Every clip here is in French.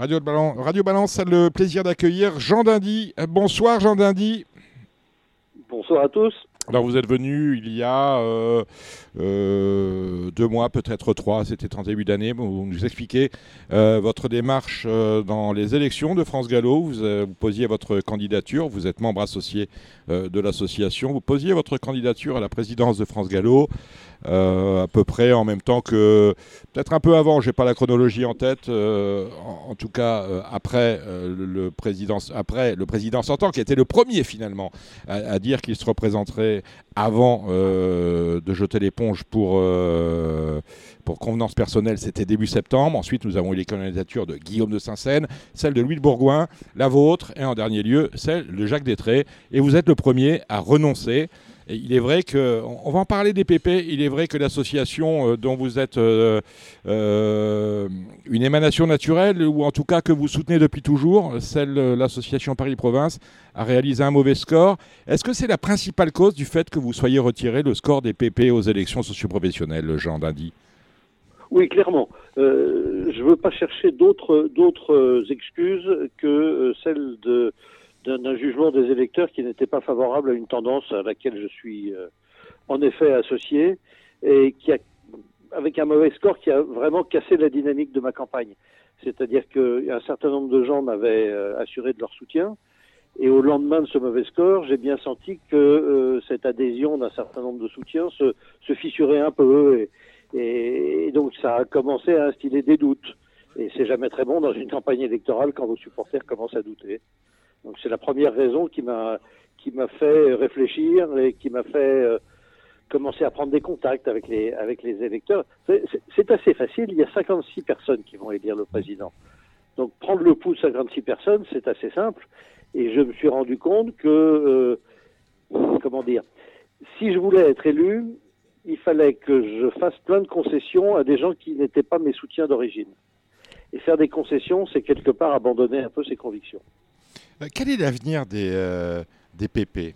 Radio, Balance, Radio Balance a le plaisir d'accueillir Jean Dindy. Bonsoir Jean Dindy. Bonsoir à tous. Alors vous êtes venu il y a euh, euh, deux mois, peut-être trois, c'était en début d'année, vous nous expliquez euh, votre démarche dans les élections de France Gallo. Vous, vous, posiez votre candidature, vous êtes membre associé de l'association, vous posiez votre candidature à la présidence de France Gallo. À peu près en même temps que, peut-être un peu avant, j'ai pas la chronologie en tête, en, en, tout cas après, le président, après le président sortant, qui était le premier finalement à, dire qu'il se représenterait avant euh, de jeter l'éponge pour, euh, pour convenance personnelle, c'était début septembre. Ensuite, nous avons eu les candidatures de Guillaume de Saint-Seine, celle de Louis de Bourgoin, la vôtre, et en dernier lieu, celle de Jacques Détré. Et vous êtes le premier à renoncer il est vrai que, on va en parler des PP, il est vrai que l'association euh, dont vous êtes euh, euh, une émanation naturelle, ou en tout cas que vous soutenez depuis toujours, celle, l'association Paris-Province, a réalisé un mauvais score. Est-ce que c'est la principale cause du fait que vous soyez retiré le score des PP aux élections socioprofessionnelles, Jean Dindy oui, clairement. je ne veux pas chercher d'autres excuses que celles de d'un jugement des électeurs qui n'était pas favorable à une tendance à laquelle je suis euh, en effet associé et qui a, avec un mauvais score qui a vraiment cassé la dynamique de ma campagne. C'est-à-dire qu'un certain nombre de gens m'avaient euh, assuré de leur soutien. Et au lendemain de ce mauvais score, j'ai bien senti que euh, cette adhésion d'un certain nombre de soutiens se, se fissurait un peu. Et, et, donc ça a commencé à instiller des doutes. Et c'est jamais très bon dans une campagne électorale quand vos supporters commencent à douter. Donc c'est la première raison qui m'a qui m'a fait réfléchir et qui m'a fait euh, commencer à prendre des contacts avec les avec les électeurs. C'est assez facile. Il y a 56 personnes qui vont élire le président. Donc prendre le pouls de 56 personnes, c'est assez simple. Et je me suis rendu compte que euh, comment dire, si je voulais être élu, il fallait que je fasse plein de concessions à des gens qui n'étaient pas mes soutiens d'origine. Et faire des concessions, c'est quelque part abandonner un peu ses convictions. Euh, quel est l'avenir des, euh, des PP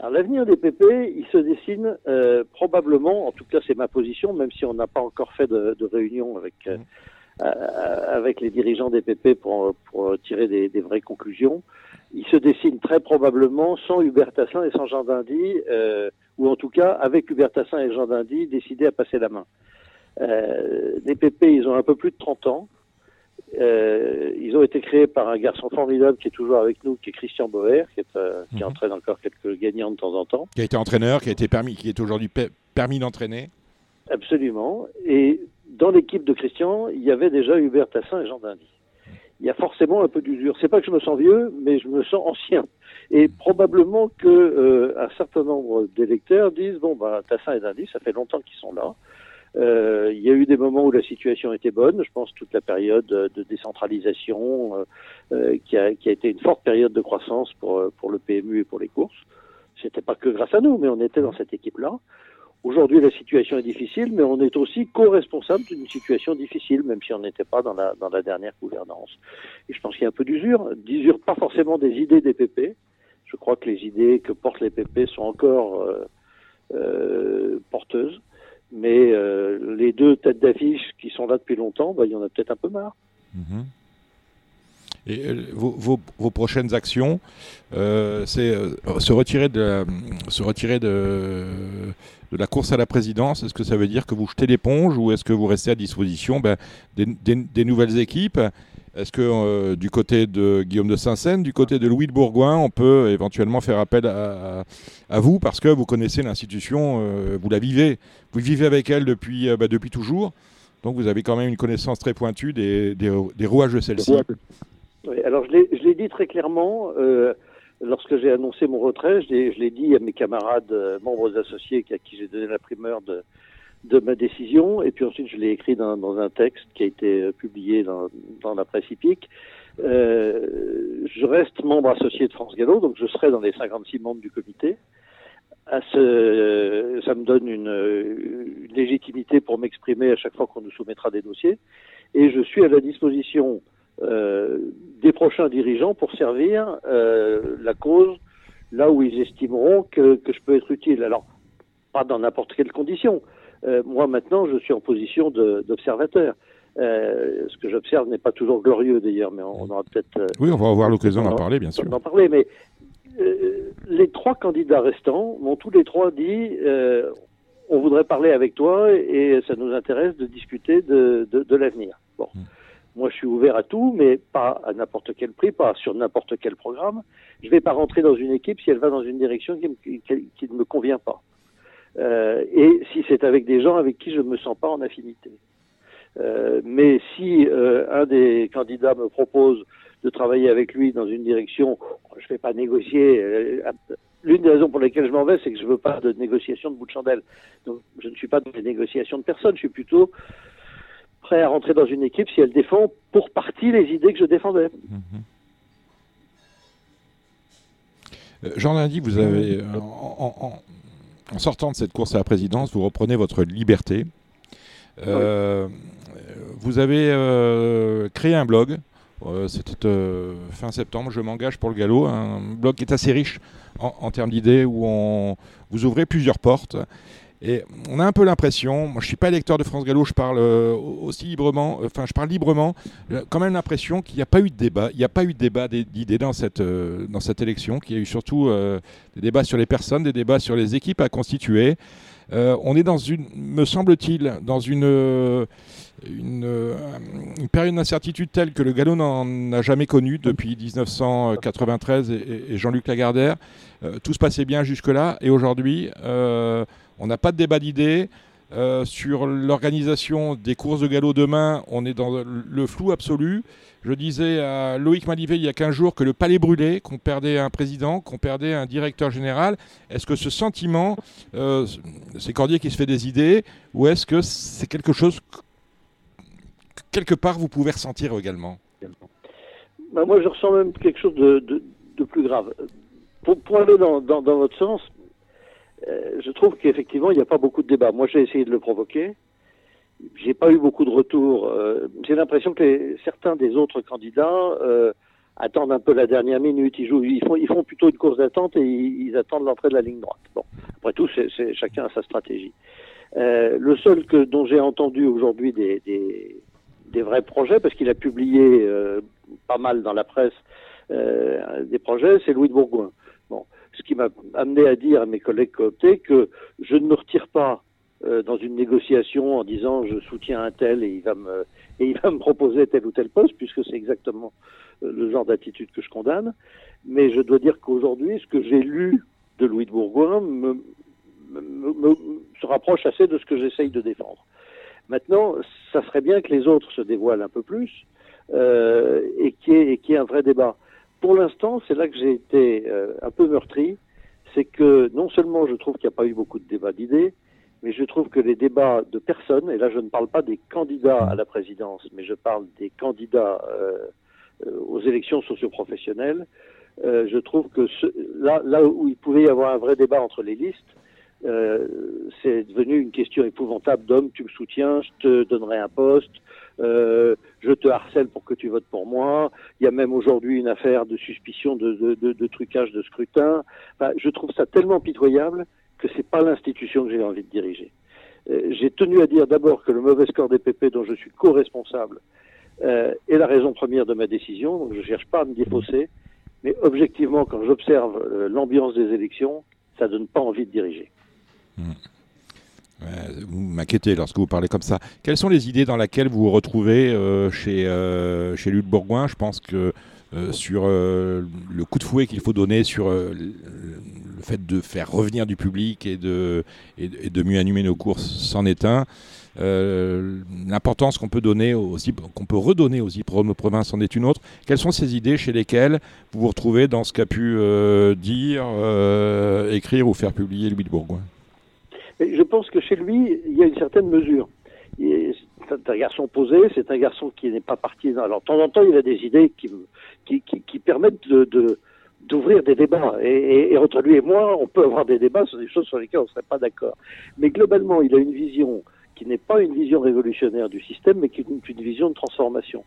alors l'avenir des PP, il se dessine euh, probablement, en tout cas c'est ma position, même si on n'a pas encore fait de, de réunion avec mmh. avec les dirigeants des PP pour, pour tirer des, des, vraies conclusions. Il se dessine très probablement sans Hubert Tassin et sans Jean Dindy, ou en tout cas avec Hubert Tassin et Jean Dindy décidés à passer la main. les PP, ils ont un peu plus de 30 ans. Euh, ils ont été créés par un garçon formidable qui est toujours avec nous, qui est Christian Boer, qui, est, euh, qui mhm. entraîne encore quelques gagnants de temps en temps. Qui a été entraîneur, qui a été permis, qui est aujourd'hui permis d'entraîner. Absolument. Et dans l'équipe de Christian, il y avait déjà Hubert Tassin et Jean Dindy. Il y a forcément un peu d'usure. C'est pas que je me sens vieux, mais je me sens ancien. Et probablement que euh, un certain nombre d'électeurs disent bon bah Tassin et Dindy, ça fait longtemps qu'ils sont là. Euh, il y a eu des moments où la situation était bonne. Je pense toute la période de décentralisation euh, euh, qui, a, qui, a, été une forte période de croissance pour, pour le PMU et pour les courses. C'était pas que grâce à nous, mais on était dans cette équipe-là. Aujourd'hui, la situation est difficile, mais on est aussi co-responsable d'une situation difficile, même si on n'était pas dans la, dans la dernière gouvernance. Et je pense qu'il y a un peu d'usure, d'usure pas forcément des idées des PP. Je crois que les idées que portent les PP sont encore euh, euh, porteuses. Mais euh, les deux têtes d'affiche qui sont là depuis longtemps, bah, il y en a peut-être un peu marre. Mhm. Et euh, vos, prochaines actions, euh, c'est se retirer, de, se retirer de, la course à la présidence. Est-ce que ça veut dire que vous jetez l'éponge ou est-ce que vous restez à disposition ben, des, nouvelles équipes? Est-ce que euh, du côté de Guillaume de Saint-Seine, du côté de Louis de Bourgoin, on peut éventuellement faire appel à, vous parce que vous connaissez l'institution, euh, vous la vivez, vous vivez avec elle depuis, euh, bah, depuis toujours, donc vous avez quand même une connaissance très pointue des, des, rouages de celle-ci. Oui, alors je l'ai dit très clairement, lorsque j'ai annoncé mon retrait, je l'ai dit à mes camarades membres associés à qui j'ai donné la primeur de, de ma décision, et puis ensuite je l'ai écrit dans, dans, un texte qui a été euh, publié dans, dans la presse hippique. Euh, je reste membre associé de France Gallo, donc je serai dans les 56 membres du comité. À ce, ça me donne une, une légitimité pour m'exprimer à chaque fois qu'on nous soumettra des dossiers, et je suis à la disposition euh, des prochains dirigeants pour servir euh, la cause là où ils estimeront que, que je peux être utile. Alors, pas dans n'importe quelle condition. Euh, moi maintenant, je suis en position d'observateur. ce que j'observe n'est pas toujours glorieux d'ailleurs, mais on, aura peut-être. oui, on va avoir l'occasion d'en parler, bien sûr. D'en parler, mais les trois candidats restants m'ont tous les trois dit on voudrait parler avec toi et ça nous intéresse de discuter de, de, l'avenir. Bon. Hmm. Moi, je suis ouvert à tout, mais pas à n'importe quel prix, pas sur n'importe quel programme. Je ne vais pas rentrer dans une équipe si elle va dans une direction qui, qui, ne me convient pas. Euh, et si c'est avec des gens avec qui je ne me sens pas en affinité. Euh, mais si euh, un des candidats me propose de travailler avec lui dans une direction, je ne vais pas négocier. L'une des raisons pour lesquelles je m'en vais, c'est que je ne veux pas de négociation de bout de chandelle. Donc, je ne suis pas dans les négociations de personne. Je suis plutôt prêt à rentrer dans une équipe si elle défend pour partie les idées que je défendais. Euh, Jean Lundi, vous avez, sortant de cette course à la présidence, vous reprenez votre liberté. Euh, vous avez créé un blog C'était fin septembre, je m'engage pour le galop, un blog qui est assez riche en, termes d'idées où on, vous ouvrez plusieurs portes. Et on a un peu l'impression, moi je suis pas électeur de France Gallo, je parle euh, aussi librement, enfin je parle librement, quand même l'impression qu'il n'y a pas eu de débat, il n'y a pas eu de débat d'idées dans cette, euh, dans cette élection, qu'il y a eu surtout euh, des débats sur les personnes, des débats sur les équipes à constituer. on est dans une, me semble-t-il, dans une, une, période d'incertitude telle que le galop n'en a jamais connue depuis 1993 et, Jean-Luc Lagardère. tout se passait bien jusque-là et aujourd'hui, on n'a pas de débat d'idées. Euh, sur l'organisation des courses de galop demain, on est dans le flou absolu. Je disais à Loïc Malivet il y a 15 jours que le palais brûlait, qu'on perdait un président, qu'on perdait un directeur général. Est-ce que ce sentiment, euh, c'est Cordier qui se fait des idées, ou est-ce que c'est quelque chose que quelque part vous pouvez ressentir également? Bah, Moi je ressens même quelque chose de, plus grave. Pour, aller dans, votre sens, euh, je trouve qu'effectivement, il n'y a pas beaucoup de débats. Moi, j'ai essayé de le provoquer. J'ai pas eu beaucoup de retours. Euh, j'ai l'impression que certains des autres candidats euh, attendent un peu la dernière minute. Ils jouent, ils font, ils font plutôt une course d'attente et ils, attendent l'entrée de la ligne droite. Bon, après tout, c'est, chacun a sa stratégie. le seul que dont j'ai entendu aujourd'hui des, des, des, vrais projets, parce qu'il a publié pas mal dans la presse des projets, c'est Louis de Bourgoin ce qui m'a amené à dire à mes collègues cooptés que je ne me retire pas euh, dans une négociation en disant je soutiens un tel et il va me et il va me proposer tel ou tel poste puisque c'est exactement euh, le genre d'attitude que je condamne. Mais je dois dire qu'aujourd'hui, ce que j'ai lu de Louis de Bourgoin me, se rapproche assez de ce que j'essaye de défendre. Maintenant, ça serait bien que les autres se dévoilent un peu plus euh, et qu'il y, y, ait un vrai débat pour l'instant, c'est là que j'ai été euh, un peu meurtri. C'est que non seulement je trouve qu'il n'y a pas eu beaucoup de débats d'idées, mais je trouve que les débats de personnes, et là je ne parle pas des candidats à la présidence, mais je parle des candidats euh, euh, aux élections socioprofessionnelles, je trouve que là, là où il pouvait y avoir un vrai débat entre les listes, euh, c'est devenu une question épouvantable d'homme, tu me soutiens, je te donnerai un poste, euh, je te harcèle pour que tu votes pour moi. Il y a même aujourd'hui une affaire de suspicion de, trucage de scrutin. Je trouve ça tellement pitoyable que c'est pas l'institution que j'ai envie de diriger. Euh, j'ai tenu à dire d'abord que le mauvais score des PP dont je suis co-responsable euh, est la raison première de ma décision, donc je cherche pas à me défausser, mais objectivement, quand j'observe l'ambiance des élections, ça donne pas envie de diriger. Hmm. Vous m'inquiétez lorsque vous parlez comme ça. Quelles sont les idées dans lesquelles vous vous retrouvez euh, chez, euh, chez Luc Bourgoin? Je pense que euh, sur le coup de fouet qu'il faut donner sur le fait de faire revenir du public et de, mieux animer nos courses s'en est un. L'importance qu'on peut donner aussi, qu'on peut redonner aux hippodromes province en est une autre. Quelles sont ces idées chez lesquelles vous vous retrouvez dans ce qu'a pu dire, écrire ou faire publier Louis de Bourgoin? Je pense que chez lui, il y a une certaine mesure. C'est un garçon posé, c'est un garçon qui n'est pas parti. Alors, de temps en temps, il a des idées qui, permettent d'ouvrir des débats. Et, entre lui et moi, on peut avoir des débats sur des choses sur lesquelles on ne serait pas d'accord. Mais globalement, il a une vision qui n'est pas une vision révolutionnaire du système, mais qui est une, vision de transformation.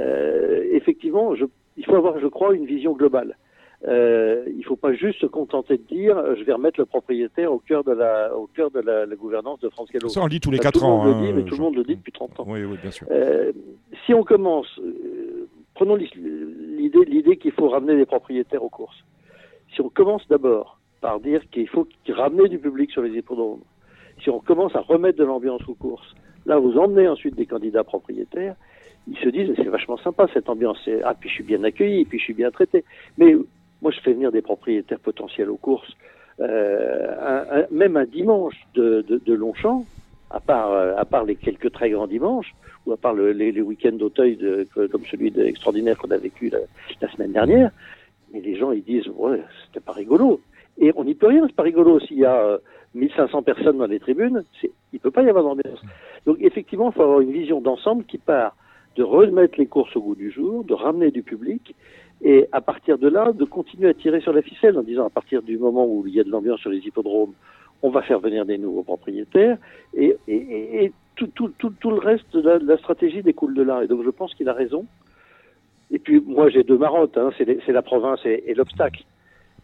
Euh, effectivement, il faut avoir, je crois, une vision globale. Euh, il ne faut pas juste se contenter de dire euh, je vais remettre le propriétaire au cœur de la, au cœur de la, gouvernance de France Gallo. Ça, on le dit tous les 4 ans. Tout le monde le dit, mais tout le monde le dit depuis 30 ans. Oui, oui, bien sûr. Euh, si on commence, euh, prenons l'idée, l'idée qu'il faut ramener les propriétaires aux courses. Si on commence d'abord par dire qu'il faut ramener du public sur les hippodromes, si on commence à remettre de l'ambiance aux courses, là vous emmenez ensuite des candidats propriétaires, ils se disent c'est vachement sympa cette ambiance, ah puis je suis bien accueilli, puis je suis bien traité. Mais moi, je fais venir des propriétaires potentiels aux courses, euh, même un dimanche de, de, Longchamp, à part, euh, à part les quelques très grands dimanches, ou à part les, week-ends d'Auteuil comme celui extraordinaire qu'on a vécu la, semaine dernière, mais les gens ils disent ouais c'était pas rigolo. Et on n'y peut rien, c'est pas rigolo s'il y a 1500 euh, personnes dans les tribunes, il peut pas y avoir d'ambiance. Donc effectivement, il faut avoir une vision d'ensemble qui part de remettre les courses au goût du jour, de ramener du public et à partir de là, de continuer à tirer sur la ficelle en disant à partir du moment où il y a de l'ambiance sur les hippodromes, on va faire venir des nouveaux propriétaires et, et, et tout, le reste de la, stratégie découle de là. Et donc je pense qu'il a raison. Et puis moi j'ai deux marottes, hein, c'est la province et, et l'obstacle.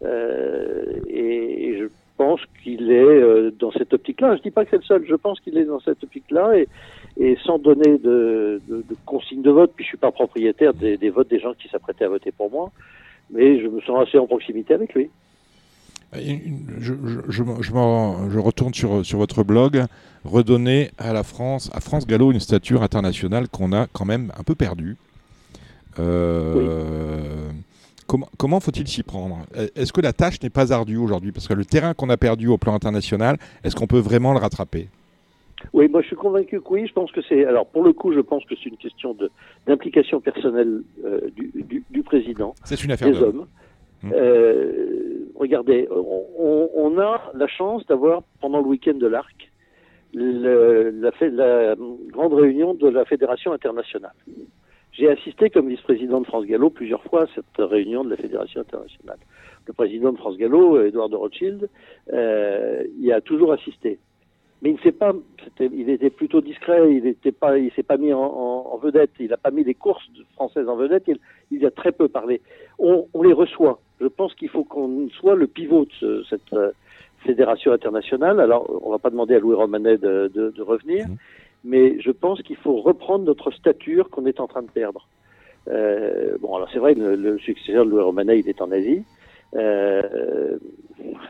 Euh, et, je pense qu'il est euh, dans cette optique-là. Je dis pas que c'est le seul, je pense qu'il est dans cette optique-là et, et sans donner de, de, de consigne de vote, puis je suis pas propriétaire des, des votes des gens qui s'apprêtaient à voter pour moi, mais je me sens assez en proximité avec lui. Je, je, je, je, retourne sur, sur votre blog, redonner à la France, à France Gallo, une stature internationale qu'on a quand même un peu perdue. Euh, oui. Comment, comment faut-il s'y prendre? Est-ce que la tâche n'est pas ardue aujourd'hui? Parce que le terrain qu'on a perdu au plan international, est-ce qu'on peut vraiment le rattraper? Oui, moi je suis convaincu que oui. Je pense que c'est. Alors pour le coup, je pense que c'est une question d'implication personnelle euh, du, du, du, président. C'est une affaire des hommes. Mmh. Euh, regardez, on, on, a la chance d'avoir pendant le week-end de l'Arc la, la grande réunion de la fédération internationale. J'ai assisté comme vice-président de France Gallo plusieurs fois à cette réunion de la fédération internationale. Le président de France Gallo, Edouard de Rothschild, euh, y a toujours assisté mais il ne s'est pas, il était plutôt discret, il n'était pas, il s'est pas mis en, vedette, il n'a pas mis les courses françaises en vedette, il, il a très peu parlé. On, les reçoit. Je pense qu'il faut qu'on soit le pivot de ce, cette euh, fédération internationale. Alors, on va pas demander à Louis Romanet de, de, de revenir, mmh. Mais je pense qu'il faut reprendre notre stature qu'on est en train de perdre. Euh, bon, alors c'est vrai, le, le, successeur de Louis Romanet, il est en Asie. Euh,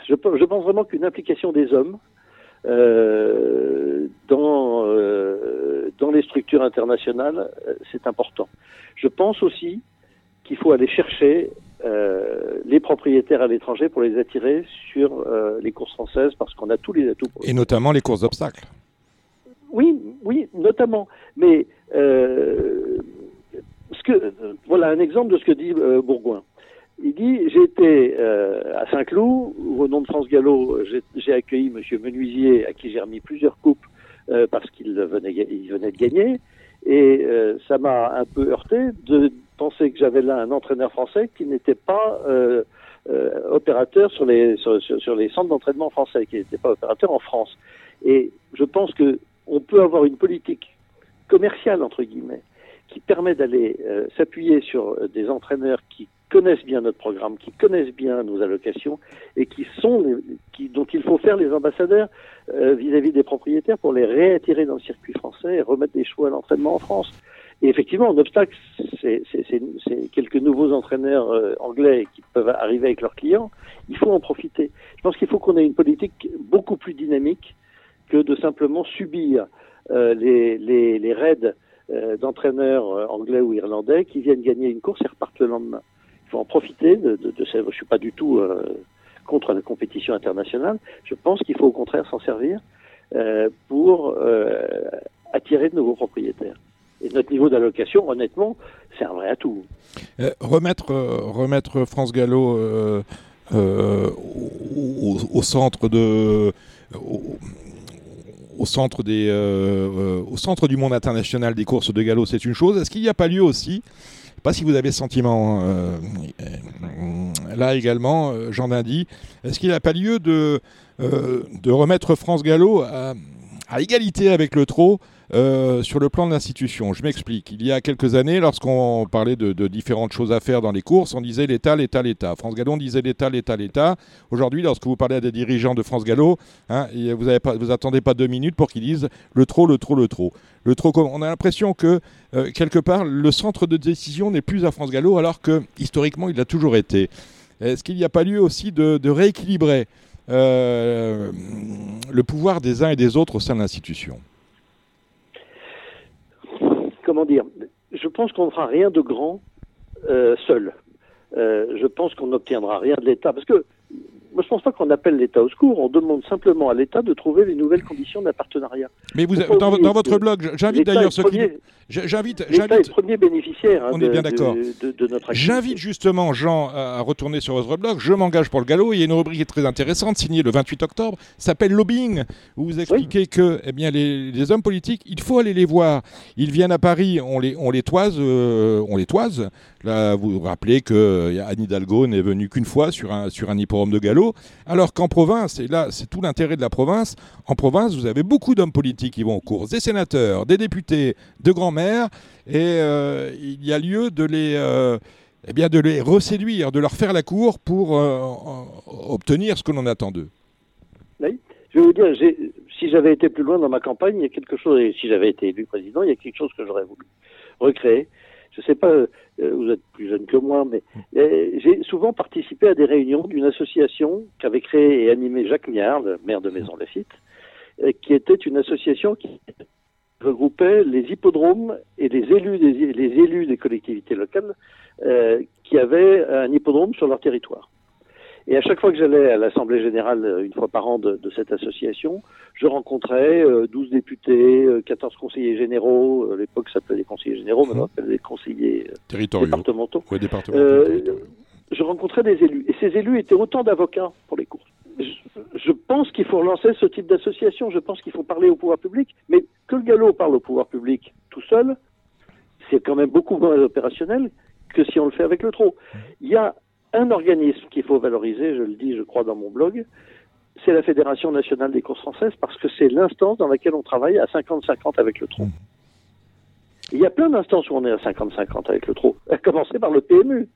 je, pense vraiment qu'une implication des hommes, euh, dans, euh, dans les structures internationales, euh, c'est important. Je pense aussi qu'il faut aller chercher euh, les propriétaires à l'étranger pour les attirer sur euh, les courses françaises parce qu'on a tous les atouts. Et notamment les courses d'obstacles. Oui, oui, notamment. Mais euh, ce que, voilà un exemple de ce que dit Bourgoin. Il dit été euh, à Saint-Cloud, au nom de France Gallo, j'ai accueilli M. Menuisier, à qui j'ai remis plusieurs coupes euh, parce qu'il venait, de gagner. Et euh, ça m'a un peu heurté de penser que j'avais là un entraîneur français qui n'était pas euh, euh, opérateur sur les, sur les centres d'entraînement français, qui n'était pas opérateur en France. Et je pense que on peut avoir une politique commerciale, entre guillemets, qui permet d'aller euh, s'appuyer sur des entraîneurs qui connaissent bien notre programme, qui connaissent bien nos allocations et qui sont les, il faut faire les ambassadeurs euh, vis-à-vis -vis des propriétaires pour les réattirer dans le circuit français et remettre des choix à l'entraînement en France. Et effectivement, un obstacle, c'est quelques nouveaux entraîneurs euh, anglais qui peuvent arriver avec leurs clients. Il faut en profiter. Je pense qu'il faut qu'on ait une politique beaucoup plus dynamique que de simplement subir euh, les, raids euh, d'entraîneurs euh, anglais ou irlandais qui viennent gagner une course et repartent le lendemain faut en profiter de, de, Je suis pas du tout contre la compétition internationale. Je pense qu'il faut au contraire s'en servir pour attirer de nouveaux propriétaires. Et notre niveau d'allocation, honnêtement, c'est un vrai atout. Remettre, remettre France Gallo au, centre de. Au centre, des, au centre du monde international des courses de galop, c'est une chose. Est-ce qu'il n'y a pas lieu aussi pas si vous avez ce sentiment euh, là également, Jean Dindy. Est-ce qu'il n'a pas lieu de, euh, de remettre France Gallo à, à égalité avec le trot euh, sur le plan de l'institution. Je m'explique. Il y a quelques années, lorsqu'on parlait de, différentes choses à faire dans les courses, on disait l'État, l'État, l'État. France Gallo, on disait l'État, l'État, l'État. Aujourd'hui, lorsque vous parlez à des dirigeants de France Gallo, hein, vous n'attendez attendez pas deux minutes pour qu'ils disent le trop, le trop, le trop. Le trop, on a l'impression que euh, quelque part, le centre de décision n'est plus à France Gallo, alors que historiquement, il l'a toujours été. Est-ce qu'il n'y a pas lieu aussi de, rééquilibrer euh, le pouvoir des uns et des autres au sein de l'institution? Comment dire, je pense qu'on ne fera rien de grand euh, seul. Euh, je pense qu'on n'obtiendra rien de l'État. Parce que moi, je ne pense pas qu'on appelle l'État au secours. On demande simplement à l'État de trouver les nouvelles conditions d'un partenariat. Mais vous, dans, dans, votre blog, j'invite d'ailleurs ceux qui. J'invite. L'État est premier bénéficiaire. Hein, on est bien d'accord. De, de, notre J'invite justement Jean à retourner sur votre blog. Je m'engage pour le galop. Il y a une rubrique qui est très intéressante, signée le 28 octobre. S'appelle Lobbying, où vous expliquez que, eh bien, les, hommes politiques, il faut aller les voir. Ils viennent à Paris, on les, on les toise, euh, on les toise. Là, vous vous rappelez que euh, Anne Hidalgo n'est venue qu'une fois sur un sur un hippodrome de galop, alors qu'en province, et là, c'est tout l'intérêt de la province. En province, vous avez beaucoup d'hommes politiques qui vont aux courses, des sénateurs, des députés, de grands et euh, il y a lieu de les, euh, eh bien de les reséduire, de leur faire la cour pour euh, obtenir ce que l'on attend d'eux. Je vais vous dire, si j'avais été plus loin dans ma campagne, il y a quelque chose, et si j'avais été élu président, il y a quelque chose que j'aurais voulu recréer. Je ne sais pas, vous êtes plus jeune que moi, mais j'ai souvent participé à des réunions d'une association qu'avait créée et animée Jacques Miard, maire de Maison Lafitte, qui était une association qui regroupait les hippodromes et les élus des, les élus des collectivités locales euh, qui avaient un hippodrome sur leur territoire. Et à chaque fois que j'allais à l'Assemblée générale euh, une fois par an de, de cette association, je rencontrais euh, 12 députés, 14 euh, conseillers généraux, à l'époque ça s'appelait des conseillers généraux, maintenant ça s'appelle des conseillers départementaux. Ouais, départementaux je rencontrais des élus. Et ces élus étaient autant d'avocats pour les courses je pense qu'il faut relancer ce type d'association. Je pense qu'il faut parler au pouvoir public. Mais que le galop parle au pouvoir public tout seul, c'est quand même beaucoup moins opérationnel que si on le fait avec le trot. Il y a un organisme qu'il faut valoriser, je le dis, je crois, dans mon blog, c'est la Fédération nationale des courses françaises, parce que c'est l'instance dans laquelle on travaille à 50-50 avec le trot. Il y a plein d'instances où on est à 50-50 avec le trot, à commencer par le PMU.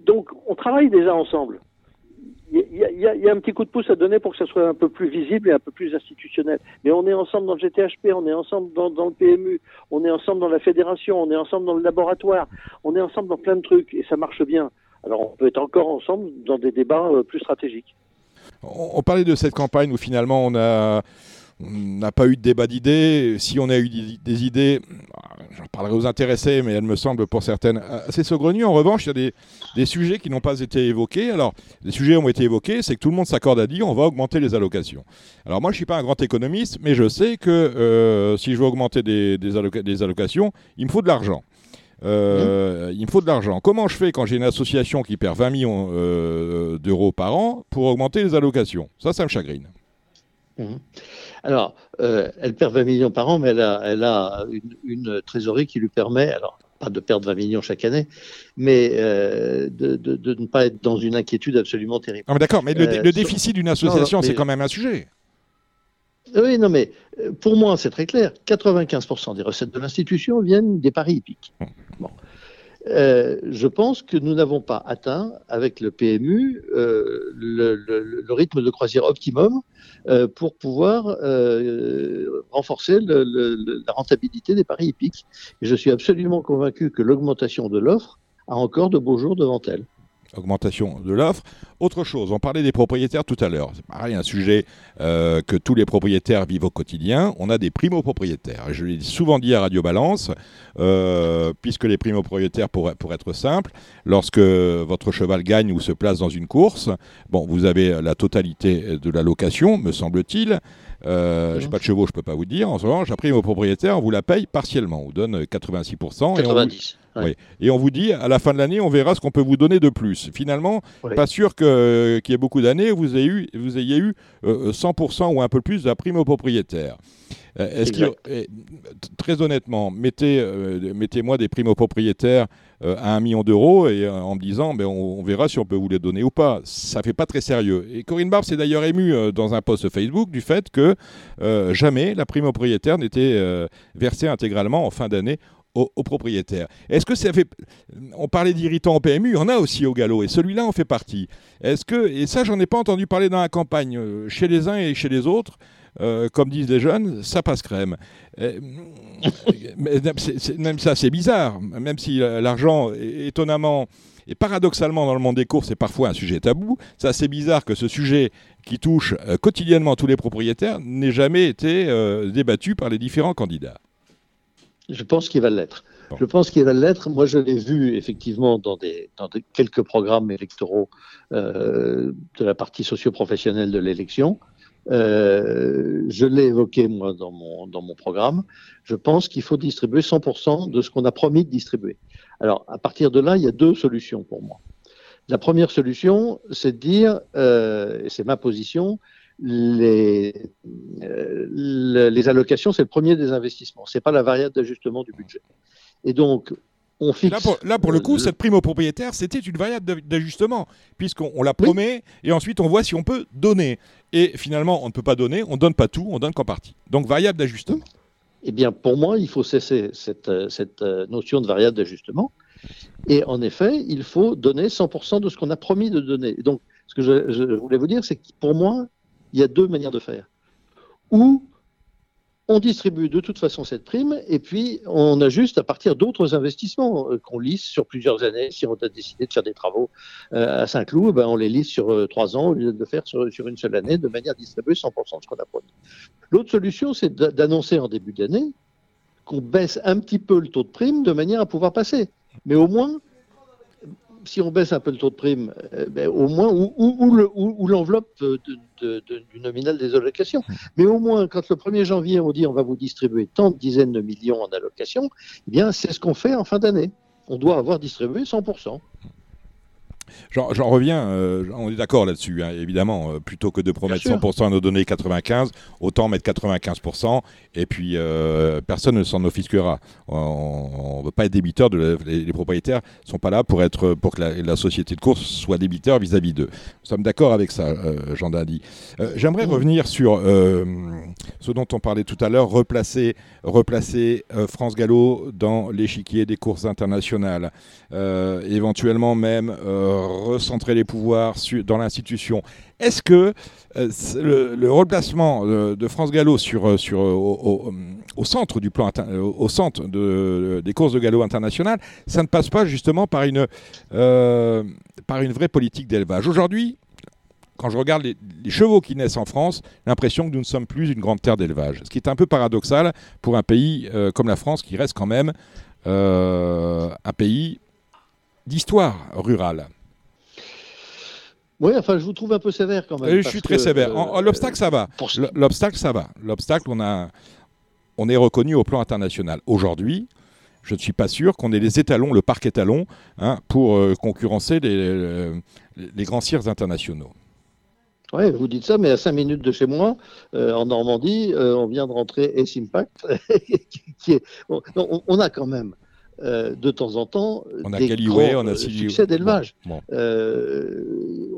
Donc, on travaille déjà ensemble il y, a un petit coup de pouce à donner pour que ça soit un peu plus visible et un peu plus institutionnel. Mais on est ensemble dans le GTHP, on est ensemble dans, le PMU, on est ensemble dans la fédération, on est ensemble dans le laboratoire, on est ensemble dans plein de trucs et ça marche bien. Alors on peut être encore ensemble dans des débats euh, plus stratégiques. On, parlait de cette campagne où finalement on a on n'a pas eu de débat d'idées. Si on a eu des idées, j'en parlerai aux intéressés, mais elles me semblent pour certaines assez saugrenues. En revanche, il y a des, sujets qui n'ont pas été évoqués. Alors, les sujets ont été évoqués, c'est que tout le monde s'accorde à dire on va augmenter les allocations. Alors, moi, je ne suis pas un grand économiste, mais je sais que euh, si je veux augmenter des, allocations, il me faut de l'argent. Euh, il me faut de l'argent. Comment je fais quand j'ai une association qui perd 20 millions euh, d'euros par an pour augmenter les allocations? Ça, ça me chagrine. Mmh. Alors, euh, elle perd 20 millions par an, mais elle a, une, trésorerie qui lui permet, alors pas de perdre 20 millions chaque année, mais euh, de, ne pas être dans une inquiétude absolument terrible. Ah, d'accord, mais le, euh, déficit d'une association, c'est quand même un sujet. Oui, non, mais pour moi, c'est très clair. 95% des recettes de l'institution viennent des paris hippiques. Bon. Euh, je pense que nous n'avons pas atteint avec le PMU euh, le, rythme de croisière optimum euh, pour pouvoir renforcer la rentabilité des paris hippiques. Et je suis absolument convaincu que l'augmentation de l'offre a encore de beaux jours devant elle augmentation de l'offre. Autre chose, on parlait des propriétaires tout à l'heure. C'est pareil, un sujet euh, que tous les propriétaires vivent au quotidien. On a des primo-propriétaires. Je l'ai souvent dit à Radio Balance, euh, puisque les primo-propriétaires, pour, pour être simple, lorsque votre cheval gagne ou se place dans une course, bon, vous avez la totalité de la location, me semble-t-il. Euh, je n'ai pas de chevaux, je ne peux pas vous dire. En ce moment, j'ai primo propriétaire, on vous la paye partiellement. On vous donne 86%. 90. Et on vous dit, à la fin de l'année, on verra ce qu'on peut vous donner de plus. Finalement, pas sûr qu'il y ait beaucoup d'années, vous ayez eu, vous ayez eu 100% euh, ou un peu plus de prime au propriétaire. Est-ce très honnêtement, mettez, mettez-moi des primes aux propriétaires à un million d'euros et en me disant, ben, on, verra si on peut vous les donner ou pas. Ça fait pas très sérieux. Et Corinne Barbe s'est d'ailleurs émue dans un post Facebook du fait que jamais la prime aux propriétaires n'était versée intégralement en fin d'année aux, propriétaires. Est-ce que ça fait. On parlait d'irritants au PMU, il y en a aussi au galop, et celui-là en fait partie. Est-ce que. Et ça, j'en ai pas entendu parler dans la campagne, euh, chez les uns et chez les autres. Euh, comme disent les jeunes, ça passe crème. Euh, même ça, c'est bizarre. Même si l'argent, étonnamment et paradoxalement, dans le monde des courses, c'est parfois un sujet tabou. C'est assez bizarre que ce sujet qui touche quotidiennement tous les propriétaires n'ait jamais été débattu par les différents candidats. Je pense qu'il va l'être. Je pense qu'il va l'être. Moi, je l'ai vu effectivement dans, des, dans quelques programmes électoraux euh, de la partie socio-professionnelle de l'élection. Euh, je l'ai évoqué moi dans mon, dans mon programme. Je pense qu'il faut distribuer 100% de ce qu'on a promis de distribuer. Alors, à partir de là, il y a deux solutions pour moi. La première solution, c'est de dire, euh, et c'est ma position, les, euh, les allocations, c'est le premier des investissements. C'est pas la variable d'ajustement du budget. Et donc, on fixe. Là, pour, le coup, cette prime aux propriétaires, c'était une variable d'ajustement, puisqu'on la promet et ensuite on voit si on peut donner. Et finalement, on ne peut pas donner, on donne pas tout, on donne qu'en partie. Donc, variable d'ajustement. Eh bien, pour moi, il faut cesser cette, cette euh, notion de variable d'ajustement. Et en effet, il faut donner 100% de ce qu'on a promis de donner. Donc, ce que je, je voulais vous dire, c'est que pour moi, il y a deux manières de faire. Ou on distribue de toute façon cette prime et puis on ajuste à partir d'autres investissements euh, qu'on lisse sur plusieurs années. Si on a décidé de faire des travaux euh, à Saint-Cloud, ben on les lisse sur euh, trois ans au lieu de le faire sur, une seule année de manière à distribuer 100% de ce qu'on a. L'autre solution, c'est d'annoncer en début d'année qu'on baisse un petit peu le taux de prime de manière à pouvoir passer. Mais au moins, si on baisse un peu le taux de prime, euh, ben, au moins, ou, l'enveloppe du nominal des allocations. Mais au moins, quand le 1er janvier, on dit on va vous distribuer tant de dizaines de millions en allocations, eh bien, c'est ce qu'on fait en fin d'année. On doit avoir distribué 100%. J'en reviens, euh, on est d'accord là-dessus, hein, évidemment. Euh, plutôt que de promettre 100% à nos données 95, autant mettre 95%, et puis euh, personne ne s'en offusquera. On ne veut pas être débiteur, de les, propriétaires ne sont pas là pour, être, pour que la, société de course soit débiteur vis-à-vis d'eux. Nous sommes d'accord avec ça, Jean Dandy. J'aimerais revenir sur ce dont on parlait tout à l'heure, replacer, replacer France Gallo dans l'échiquier des courses internationales, éventuellement même recentrer les pouvoirs dans l'institution. Est-ce que euh, le, replacement de, France Gallo sur, euh, sur, au, centre du plan, au centre de, des courses de galop internationales, ça ne passe pas justement par une, euh, par une vraie politique d'élevage? Aujourd'hui, quand je regarde les, chevaux qui naissent en France, l'impression que nous ne sommes plus une grande terre d'élevage. Ce qui est un peu paradoxal pour un pays comme la France qui reste quand même un pays d'histoire rurale. Oui, enfin, je vous trouve un peu sévère quand même. je suis très sévère. Euh, l'obstacle, ça va. L'obstacle, ça va. L'obstacle, on, a, on est reconnu au plan international. Aujourd'hui, je ne suis pas sûr qu'on ait les étalons, le parc étalon, hein, pour euh, concurrencer les, les, grands cirques internationaux. Oui, vous dites ça, mais à 5 minutes de chez moi, euh, en Normandie, on vient de rentrer S Impact, qui est, on, a quand même euh, de temps en temps on a des on a euh, succès d'élevage. Euh,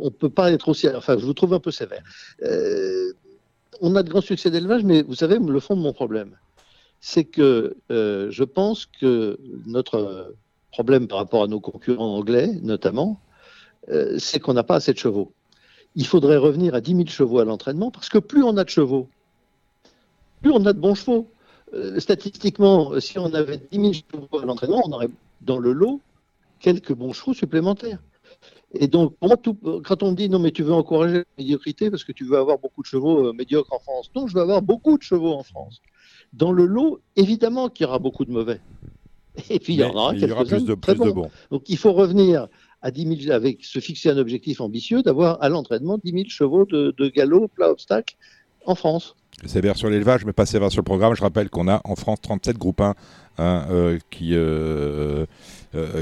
on ne peut pas être aussi... Enfin, je vous trouve un peu sévère. on a de grands succès d'élevage, mais vous savez, le fond de mon problème, c'est que je pense que notre problème par rapport à nos concurrents anglais, notamment, c'est qu'on n'a pas assez de chevaux. Il faudrait revenir à 10 000 chevaux à l'entraînement, parce que plus on a de chevaux, plus on a de bons chevaux. Euh, statistiquement, si on avait 10 000 chevaux à l'entraînement, on aurait dans le lot quelques bons chevaux supplémentaires. Et donc, quand on me dit non, mais tu veux encourager la médiocrité parce que tu veux avoir beaucoup de chevaux euh, médiocres en France, non, je veux avoir beaucoup de chevaux en France. Dans le lot, évidemment qu'il y aura beaucoup de mauvais. Et puis il y en aura quelques-uns de, très bons. Donc il faut revenir à 10 000, avec se fixer un objectif ambitieux d'avoir à l'entraînement 10 000 chevaux de, de galop, plat obstacle en France. Sévère sur l'élevage, mais pas sévère sur le programme. Je rappelle qu'on a en France 37 groupes 1 hein, euh, qui, euh,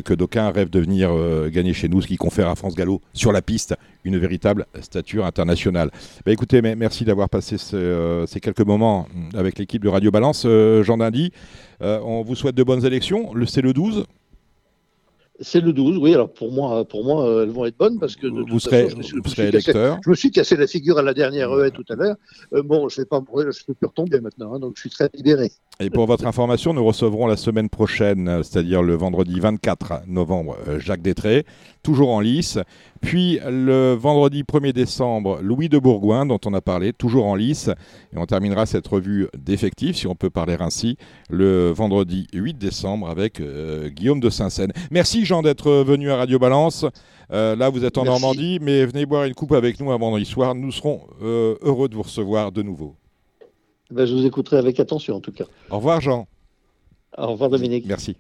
que d'aucuns rêvent de venir gagner chez nous, ce qui confère à France Gallo sur la piste une véritable stature internationale. Bah, écoutez, merci d'avoir passé ces quelques moments avec l'équipe de Radio Balance. Jean Dindy, on vous souhaite de bonnes élections. C'est le 12 c'est le 12, oui. Alors pour moi, pour moi, euh, elles vont être bonnes parce que vous serez, je, électeur. je me suis cassé la figure à la dernière haie tout à l'heure. Euh, bon, je ne peux plus retomber maintenant, hein, donc je suis très libéré. Et pour votre information, nous recevrons la semaine prochaine, c'est-à-dire le vendredi 24 novembre, euh, Jacques Détré, toujours en lice. Puis le vendredi 1er décembre, Louis de Bourgoin, dont on a parlé, toujours en lice. Et on terminera cette revue d'effectifs, si on peut parler ainsi, le vendredi 8 décembre avec euh, Guillaume de Saint-Seine. Merci Jean d'être venu à Radio Balance. Euh, là, vous êtes en Normandie, mais venez boire une coupe avec nous un vendredi soir. Nous serons heureux de vous recevoir de nouveau. Ben, je vous écouterai avec attention en tout cas. Au revoir Jean. Au revoir Dominique. Merci.